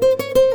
thank